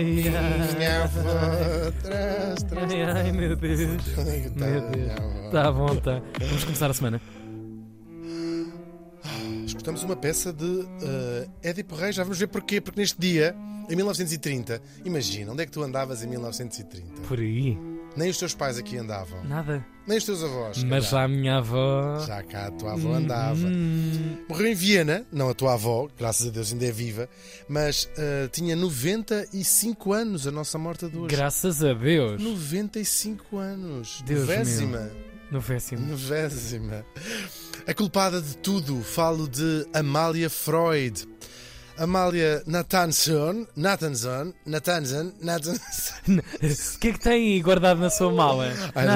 Ai, ai, Minha avó, ai, ai, meu Deus. Meu Deus. Está à vontade. Vamos começar a semana. Escutamos uma peça de eh, Édipo Rei, já vamos ver porquê. Porque neste dia, em 1930, imagina, onde é que tu andavas em 1930? Por aí. Nem os teus pais aqui andavam, Nada. nem os teus avós. Mas já a minha avó. Já cá a tua avó andava. Hum, Morreu em Viena, não a tua avó, graças a Deus ainda é viva, mas eh, tinha 95 anos a nossa morta de hoje. graças a Deus. 95 anos. Deus Novésima. No décimo. Novésima. A culpada de tudo, falo de Amália Freud. Amália Nathanson, Nathanson, Nathanson, Nathanson. O que é que tem aí guardado na sua mala? Ai.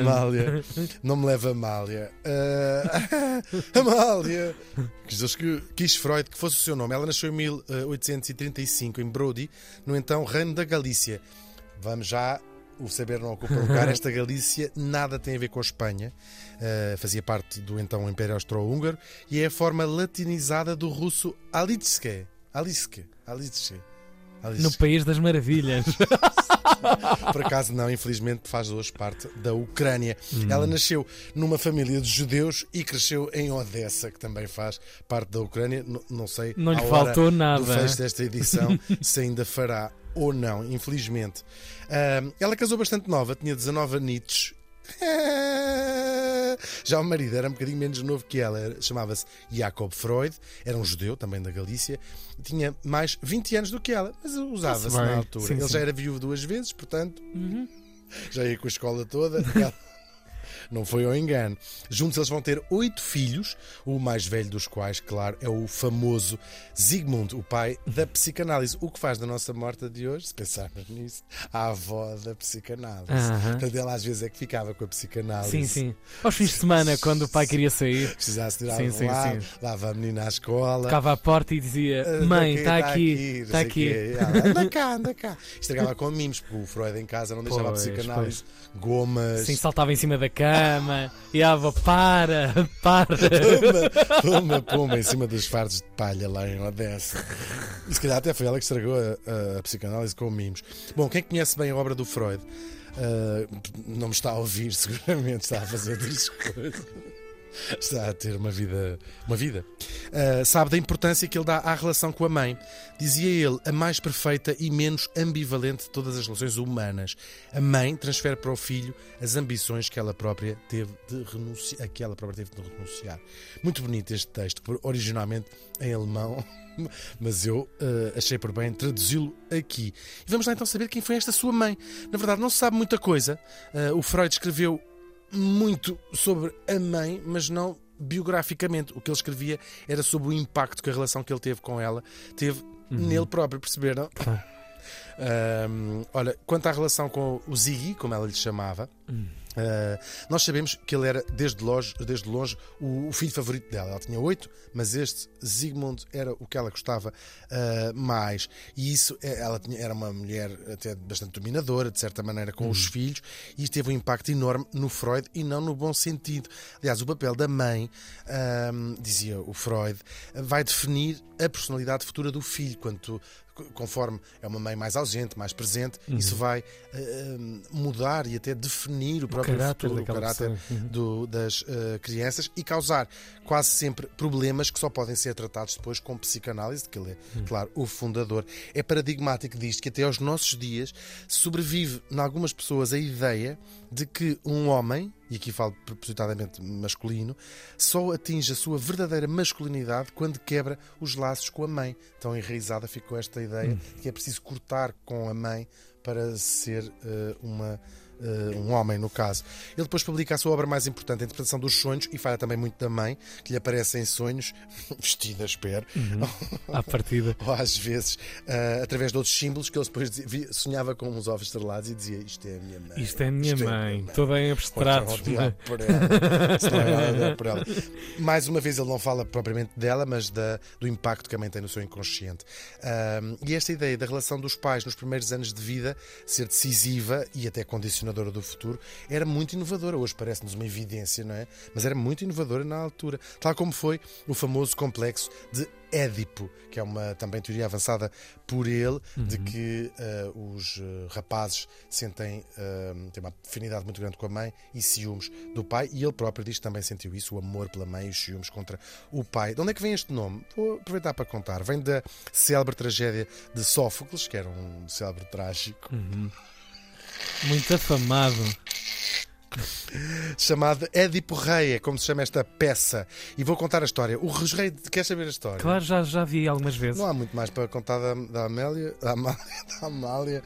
Amália. Não me leva Amália. Ah, Amália. Quis, Deus que- quis Freud que fosse o seu nome. Ela nasceu em 1835 em Brody, no então Reino da Galícia. Vamos já. O saber não ocupa lugar. Esta Galícia nada tem a ver com a Espanha. Ah, fazia parte do então Império Austro-Húngaro e é a forma latinizada do russo Alitske. Alitske. Alitske. No Alitske. País das Maravilhas. Por acaso não, infelizmente faz hoje parte da Ucrânia. Hum. Ela nasceu numa família de judeus e cresceu em Odessa, que também faz parte da Ucrânia. N- não sei Não lhe faltou nada. fecho desta edição se ainda fará ou não, infelizmente. Ahm, ela casou bastante nova, tinha 19 anitos. Já o marido era um bocadinho menos novo que ela, chamava-se Jacob Freud, era um judeu também da Galícia, tinha mais 20 anos do que ela, mas usava-se na altura. Sim, Ele sim. já era viúvo duas vezes, portanto, Uhum. já ia com a escola toda. Ela- Não foi ao engano. Juntos eles vão ter oito filhos, o mais velho dos quais, claro, é o famoso Zygmunt, o pai da psicanálise. O que faz da nossa morta de hoje, se pensarmos nisso, a avó da psicanálise. Aham. Portanto, ela às vezes é que ficava com a psicanálise. Sim, sim. Aos fins de semana, quando o pai queria sair, Precisasse tirar Sim, sim, lado, sim. dava a menina à escola. tocava à porta e dizia: Ah, Mãe, está tá aqui, está aqui. Anda cá, anda cá. Estragava com mimos, porque o Freud em casa não deixava Pois, a psicanálise. Gomas. Sim, saltava em cima da cama e a avó: Para, para. Pumba, pumba, pumba, em cima dos fardos de palha lá em Odessa. E se calhar até foi ela que estragou a, a- a psicanálise com mimos. Bom, quem conhece bem a obra do Freud ah, não me está a ouvir, seguramente está a fazer outras coisas. Está a ter uma vida. Uma vida. Ah, sabe da importância que ele dá à relação com a mãe. Dizia ele, a mais perfeita e menos ambivalente de todas as relações humanas. A mãe transfere para o filho as ambições que ela própria teve de renunciar. A que ela própria teve de renunciar. Muito bonito este texto, originalmente em alemão, mas eu ah, achei por bem traduzi-lo aqui. E vamos lá então saber quem foi esta sua mãe. Na verdade, não se sabe muita coisa. Ah, o Freud escreveu muito sobre a mãe, mas não biograficamente. O que ele escrevia era sobre o impacto que a relação que ele teve com ela teve nele próprio, perceberam? Claro. Ahm, olha, quanto à relação com o Ziggy, como ela lhe chamava, ah, nós sabemos que ele era, desde longe, desde longe o, o filho favorito dela. Ela tinha oito, mas este Zygmunt era o que ela gostava ah, mais. E isso, eh, ela tinha- era uma mulher até bastante dominadora, de certa maneira, com os filhos, e isto teve um impacto enorme no Freud e não no bom sentido. Aliás, o papel da mãe, ahm, dizia o Freud, vai definir a personalidade futura do filho. Quando tu- conforme é uma mãe mais ausente, mais presente, isso vai ahm, mudar e até definir o próprio caráter futuro, o caráter. Uhum. do- das eh, crianças e causar quase sempre problemas que só podem ser tratados depois com psicanálise, que ele é, Hum. claro, o fundador. É paradigmático disto que até aos nossos dias sobrevive em algumas pessoas a ideia de que um homem, e aqui falo propositadamente masculino, só atinge a sua verdadeira masculinidade quando quebra os laços com a mãe. Tão enraizada ficou esta ideia Hum. de que é preciso cortar com a mãe para ser eh, uma um homem, no caso. Ele depois publica a sua obra mais importante, a interpretação dos sonhos, e fala também muito da mãe, que lhe aparece em sonhos, vestida, espero, À partida. ou às vezes eh, através de outros símbolos que ele depois sonhava com uns ovos estrelados e dizia: Isto é a minha mãe. Isto é a minha Isto mãe. mãe." Toda em abstratos. odiar por ela. Se não é por ela. Mais uma vez, ele não fala propriamente dela, mas da, do impacto que a mãe tem no seu inconsciente. E esta ideia da relação dos pais nos primeiros anos de vida ser decisiva e até condicionar do futuro, era muito inovadora. Hoje parece-nos uma evidência, não é? Mas era muito inovadora na altura. Tal como foi o famoso complexo de Édipo, que é uma também teoria avançada por ele, uhum. de que uh, os uh, rapazes sentem uh, têm uma afinidade muito grande com a mãe e ciúmes do pai, e ele próprio diz que também sentiu isso, o amor pela mãe e os ciúmes contra o pai. De onde é que vem este nome? Vou aproveitar para contar. Vem da célebre tragédia de Sófocles, que era um célebre trágico. Uhum. Muito afamado chamado Édipo Rei, é como se chama esta peça. E vou contar a história. O Rei, quer saber a história? Claro, já, já vi algumas vezes. Não há muito mais para contar da, da Amélia, da Amália, da Amália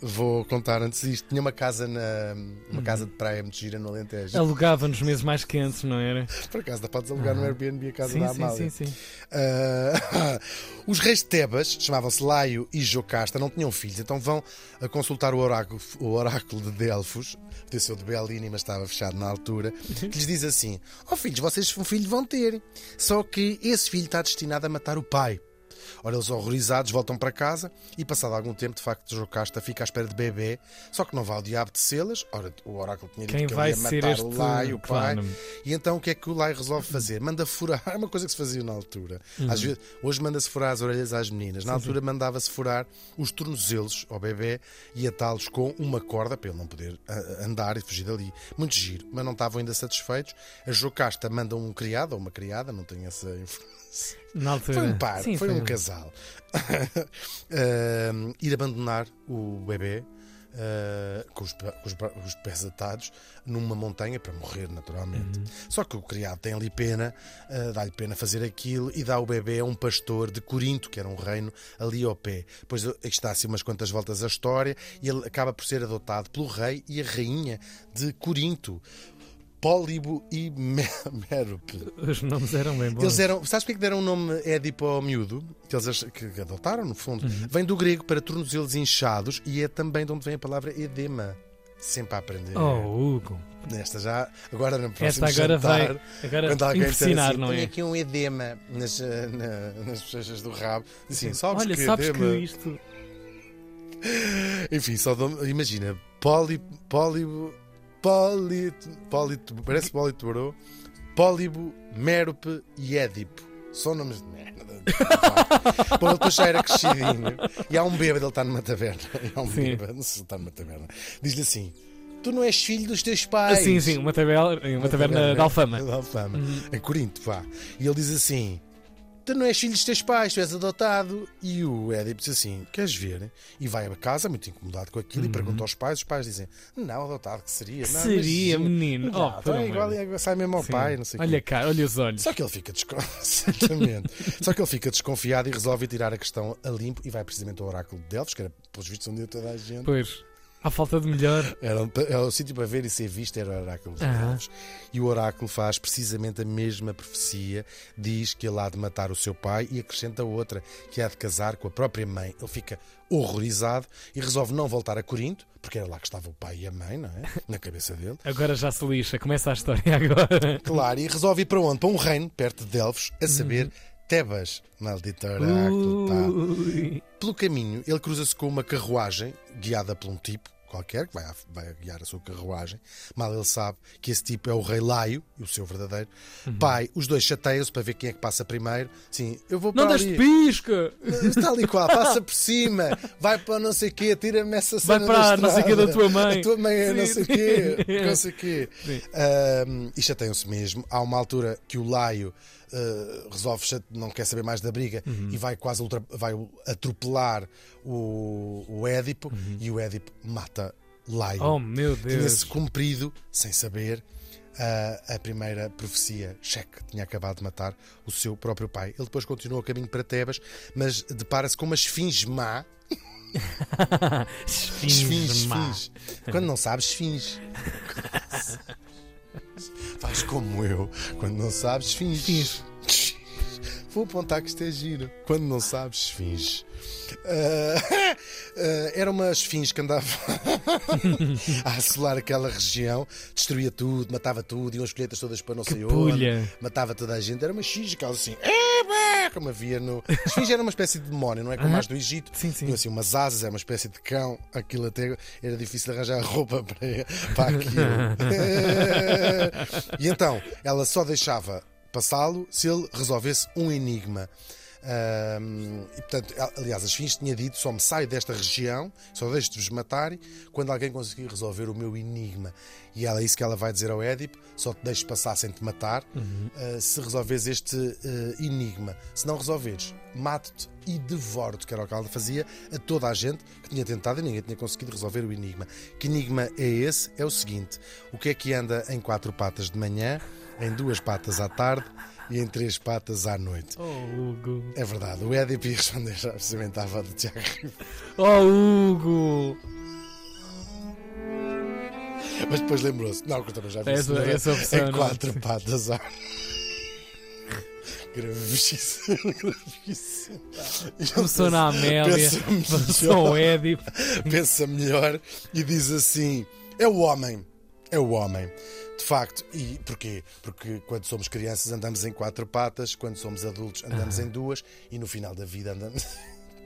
Vou contar antes disto. Tinha uma casa na uma casa de praia muito gira no Alentejo. Alugava nos meses mais quentes, não era? Por acaso, dá podes alugar no Airbnb a casa sim, da Amália. Sim, sim, sim. Uh, os reis de Tebas, chamavam-se Laio e Jocasta, não tinham filhos, então vão a consultar o oráculo, o oráculo de Delfos, podia ser o de Belini, mas estava fechado na altura, que lhes diz assim: Ó oh, filhos, vocês um filho vão ter, só que esse filho está destinado a matar o pai. Ora, eles horrorizados voltam para casa e, passado algum tempo, de facto, Jocasta fica à espera de bebê, só que não vai ao diabo de selas. Ora, o oráculo tinha dito Quem que vai ele ia matar este... o Lai, o pai. Claro. E então o que é que o Lai resolve fazer? Manda furar. É uma coisa que se fazia na altura. Uhum. Vezes, hoje manda-se furar as orelhas às meninas. Na sim, altura mandava-se furar os tornozelos ao bebê e atá-los com uma corda para ele não poder andar e fugir dali. Muito giro, mas não estavam ainda satisfeitos. A Jocasta manda um criado ou uma criada, não tenho essa informação. Foi um par, Sim, foi, foi, um casal. uh, ir abandonar o bebê uh, com, os, com, os, com, os, pés atados numa montanha para morrer, naturalmente. Uhum. Só que o criado tem ali pena, uh, dá-lhe pena fazer aquilo e dá o bebê a um pastor de Corinto, que era um reino ali ao pé. Depois está assim umas quantas voltas a história e ele acaba por ser adotado pelo rei e a rainha de Corinto. Pólibo e Mérope. Os nomes eram bem bons. Eles eram, sabes porque deram o nome Édipo ao miúdo? Que eles que adotaram, no fundo. Uhum. Vem do grego para tornozelos inchados e é também de onde vem a palavra edema. Sempre a aprender. Oh, Hugo. Nesta já, agora no próximo Esta agora jantar, vai agora quando alguém assim, não é? Aqui um edema nas, eh, na, nas bochechas do rabo. Assim, sabes Olha, que sabes edema... que isto... Enfim, só imagina, pólibo, pólibo Polito, Polito, parece Polito Barô, Pólibo, Mérope e Édipo. São nomes de merda. Bom, ele já era crescidinho. E há um bêbado, ele está numa taverna. E há um sim. bêbado, não sei se está numa taverna. Diz-lhe assim: Tu não és filho dos teus pais. Sim, sim, uma taverna, uma, uma taverna, taverna de Alfama. De Alfama, uhum. em Corinto, vá. E ele diz assim: tu não és filho dos teus pais, tu és adotado. E o Édipo diz assim: Queres ver? E vai a casa, muito incomodado com aquilo, uhum. e pergunta aos pais. Os pais dizem: Não, adotado que seria. Não, seria, mas, menino. Não, oh, então é igual, é, sai mesmo ao Sim. pai. Não sei olha cá, olha os olhos. Só que ele fica desconfiado. Só que ele fica desconfiado e resolve tirar a questão a limpo e vai precisamente ao oráculo de Delfos, que era, pelos vistos, onde toda a gente. Pois. À falta de melhor. Era, era o sítio para ver e ser visto era o oráculo dos uhum. E o oráculo faz precisamente a mesma profecia. Diz que ele há de matar o seu pai e acrescenta outra, que há de casar com a própria mãe. Ele fica horrorizado e resolve não voltar a Corinto, porque era lá que estava o pai e a mãe, não é? Na cabeça dele. Agora já se lixa, começa a história agora. Claro, e resolve ir para onde? Para um reino perto de Delfos, a saber. Uhum. Tebas, maldito oráculo. Tá. Pelo caminho, ele cruza-se com uma carruagem guiada por um tipo qualquer que vai, vai guiar a sua carruagem. Mal ele sabe que esse tipo é o rei Laio, o seu verdadeiro uhum. pai. Os dois chateiam-se para ver quem é que passa primeiro. Sim, eu vou para Não ali. pisca! Está ali qual, passa por cima, vai para não sei o quê, tira-me essa cena. Vai para não sei o quê da tua mãe. A tua mãe é não sei o quê, não sei o quê. Um, e chateiam-se mesmo. Há uma altura que o Laio uh, resolve, não quer saber mais da briga uhum. e vai quase ultra, vai atropelar o, o Édipo uhum. e o Édipo mata Laio. Oh meu Deus! Tinha-se cumprido, sem saber, a, a primeira profecia. Cheque tinha acabado de matar o seu próprio pai. Ele depois continua o caminho para Tebas, mas depara-se com uma esfinge má. esfinge, esfinge, má. esfinge. Quando não sabes, esfinge. Faz como eu. Quando não sabes, finges. Vou apontar que isto é giro. Quando não sabes, esfinge. Uh, uh, era uma esfinge que andava a assolar aquela região, destruía tudo, matava tudo, iam as colheitas todas para não sei onde, matava toda a gente. Era uma esfinge, aquela assim, como havia no. Esfinge era uma espécie de demónio, não é? Como as do Egito. Sim, sim. Tinha assim umas asas, era uma espécie de cão. Aquilo até era difícil arranjar roupa para, para aquilo. e então, ela só deixava passá-lo se ele resolvesse um enigma. Um, e portanto, aliás, as fins tinha dito: só me saio desta região, só deixo de vos matar quando alguém conseguir resolver o meu enigma. E ela é isso que ela vai dizer ao Édipo: só te deixo passar sem te matar uhum. uh, se resolveres este uh, enigma. Se não resolveres, mato-te e devoro-te, que era o que ela fazia a toda a gente que tinha tentado e ninguém tinha conseguido resolver o enigma. Que enigma é esse? É o seguinte: o que é que anda em quatro patas de manhã, em duas patas à tarde? e em três patas à noite. Oh, Hugo. É verdade, o Édipo ia responder já precisamente à avó do Tiago Oh, Hugo! Mas depois lembrou-se, não, que também já vi essa, essa opção, em quatro não. patas à Gravíssimo, gravíssimo. Começou na Amélia, passou ao Édipo. Pensa melhor e diz assim: é o homem, é o homem. De facto, e porquê? Porque quando somos crianças andamos em quatro patas, quando somos adultos andamos em duas e no final da vida andamos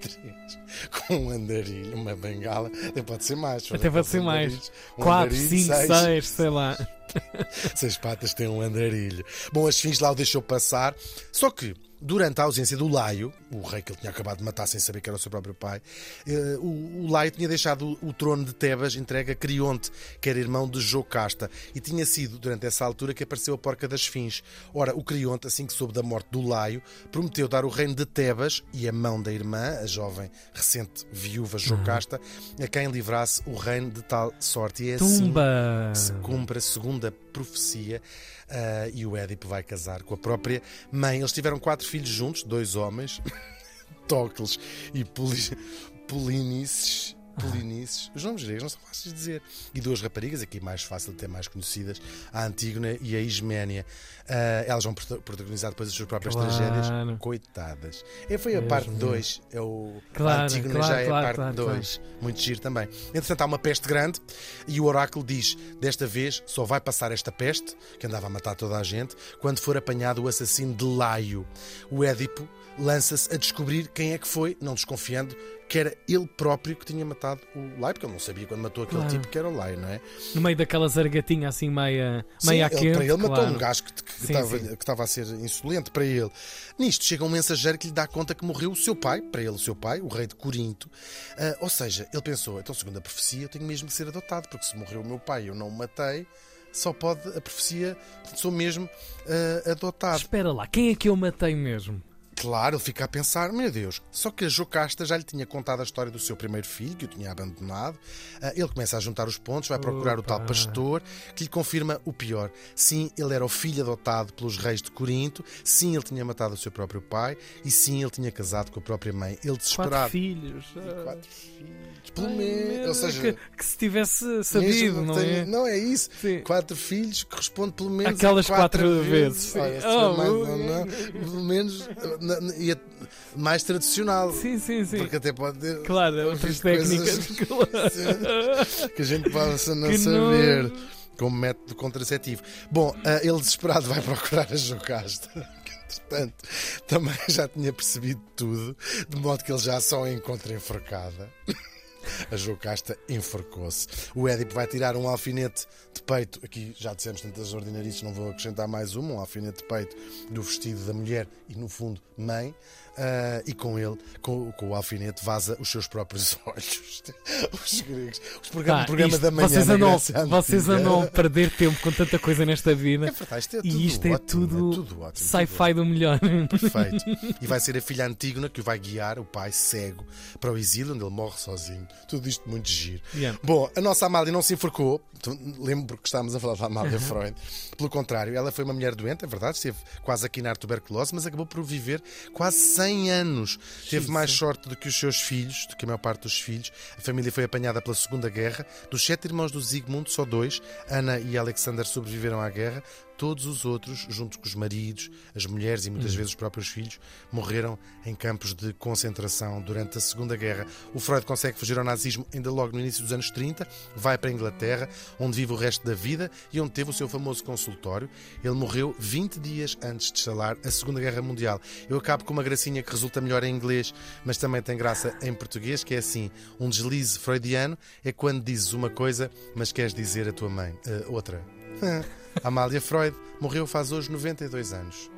três. Com um andarilho, uma bengala, até pode ser mais. Até pode ser mais. Um quatro, cinco, seis. seis, sei lá. Seis patas têm um andarilho. Bom, as fins lá o deixou passar, só que Durante a ausência do Laio, o rei que ele tinha acabado de matar sem saber que era o seu próprio pai, eh, o, Laio tinha deixado o, trono de Tebas entregue a Crionte, que era irmão de Jocasta, e tinha sido durante essa altura que apareceu a porca das fins. Ora, o Crionte, assim que soube da morte do Laio, prometeu dar o reino de Tebas e a mão da irmã, a jovem recente viúva Jocasta, a quem livrasse o reino de tal sorte. E é assim Tumba. que se cumpre a segunda profecia uh, e o Édipo vai casar com a própria mãe. Eles tiveram quatro filhos juntos, dois homens, Tócles e Polinices Polinices, os nomes gregos não são fáceis de dizer. E duas raparigas, aqui mais fácil de ter mais conhecidas, a Antígona e a Isménia. Uh, elas vão protagonizar depois as suas próprias claro. tragédias. Coitadas. E foi a parte 2. É o... Claro, a Antígona claro, já é a parte 2. Muito giro também. Entretanto, há uma peste grande e o oráculo diz: desta vez só vai passar esta peste, que andava a matar toda a gente, quando for apanhado o assassino de Laio. O Édipo lança-se a descobrir quem é que foi, não desconfiando que era ele próprio que tinha matado o Lai, porque ele não sabia quando matou aquele claro. tipo que era o Lai, não é? No meio daquela zargatinha assim meia, meia sim, ele, Para ele matou um gajo que, que, sim, estava, sim. que estava a ser insolente para ele. Nisto chega um mensageiro que lhe dá conta que morreu o seu pai, para ele o seu pai, o rei de Corinto. Uh, ou seja, ele pensou, então segundo a profecia eu tenho mesmo de ser adotado, porque se morreu o meu pai e eu não o matei, só pode a profecia, sou mesmo uh, adotado. Espera lá, quem é que eu matei mesmo? Claro, ele fica a pensar, meu Deus, só que a Jocasta já lhe tinha contado a história do seu primeiro filho, que o tinha abandonado. Ah, ele começa a juntar os pontos, vai procurar Opa. o tal pastor, que lhe confirma o pior. Sim, ele era o filho adotado pelos reis de Corinto, sim, ele tinha matado o seu próprio pai, e sim, ele tinha casado com a própria mãe. Ele desesperado. Quatro filhos. Quatro filhos. Pelo menos. Ou seja, que, que, se tivesse sabido, não é? Não é isso. Sim. Quatro filhos corresponde pelo menos Aquelas quatro, quatro vezes. vezes. Oh, mais, não, não, pelo menos e mais tradicional. Sim, sim, sim. Porque até pode ter claro, outras técnicas que a gente possa não que saber. Não... Como método contraceptivo. Bom, ele desesperado vai procurar a Jocasta. Entretanto, também já tinha percebido tudo, de modo que ele já só a encontra enforcada. A Jocasta enforcou-se. O Édipo vai tirar um alfinete de peito. Aqui já dissemos tantas ordinarices, não vou acrescentar mais uma. Um alfinete de peito do vestido da mulher e, no fundo, mãe. Uh, e com ele, com, com, o alfinete, vaza os seus próprios olhos. Os gregos. Os programa, ah, programa isto, da manhã. Vocês andam, vocês andam a perder tempo com tanta coisa nesta vida. É verdade, isto é e isto é ótimo, tudo, é tudo sci-fi do melhor. Perfeito. E vai ser a filha Antígona que o vai guiar, o pai cego, para o exílio, onde ele morre sozinho. Tudo isto muito giro. Yeah. Bom, a nossa Amália não se enforcou. Lembro que estávamos a falar da Amália uhum. Freud. Pelo contrário, ela foi uma mulher doente, é verdade, esteve quase a quinar tuberculose, mas acabou por viver quase 100 anos. Teve mais sorte do que os seus filhos, do que a maior parte dos filhos. A família foi apanhada pela Segunda Guerra. Dos sete irmãos do Zygmunt, só dois, Ana e Alexander, sobreviveram à guerra todos os outros, junto com os maridos, as mulheres e muitas vezes os próprios filhos, morreram em campos de concentração durante a Segunda Guerra. O Freud consegue fugir ao nazismo ainda logo no início dos anos 30, vai para a Inglaterra, onde vive o resto da vida e onde teve o seu famoso consultório. Ele morreu 20 dias antes de instalar a Segunda Guerra Mundial. Eu acabo com uma gracinha que resulta melhor em inglês, mas também tem graça em português, que é assim: um deslize freudiano é quando dizes uma coisa, mas queres dizer a tua mãe uh, outra. Amália Freud morreu faz hoje 92 anos.